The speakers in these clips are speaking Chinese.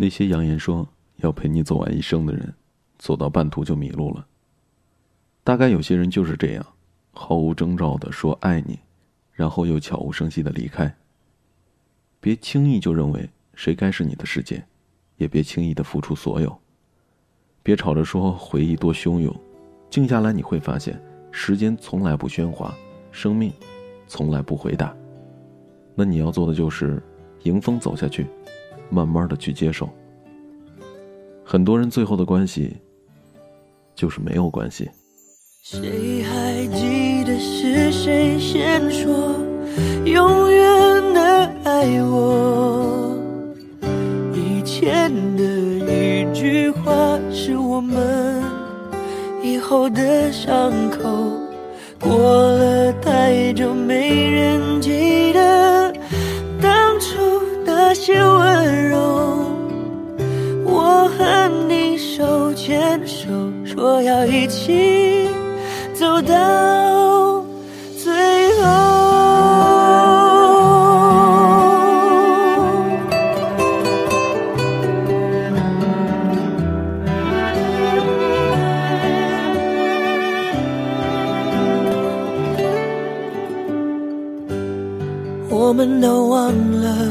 那些扬言说要陪你走完一生的人，走到半途就迷路了。大概有些人就是这样，毫无征兆的说爱你，然后又悄无声息的离开。别轻易就认为谁该是你的世界，也别轻易的付出所有。别吵着说回忆多汹涌，静下来你会发现，时间从来不喧哗，生命从来不回答。那你要做的就是迎风走下去，慢慢的去接受。很多人最后的关系，就是没有关系。谁还记得是谁先说永远的爱我？以前的一句话是我们以后的伤口。过了太久，没人记得当初些温柔。我和你手牵手，说要一起。走到最后，我们都忘了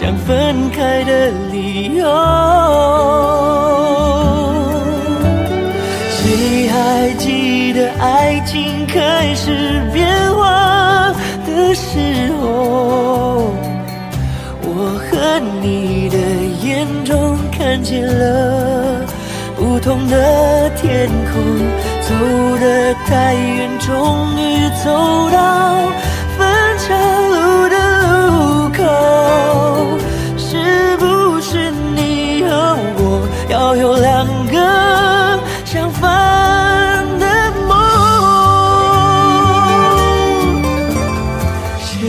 想分开的理由，谁还记得爱情开始变化的时候？我和你的眼中看见了不同的天空，走得太远，终于走到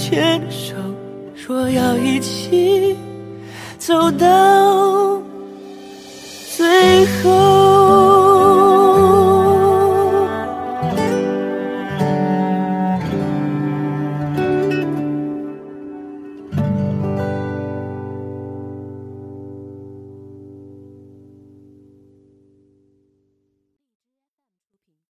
牵手说要一起走到最后。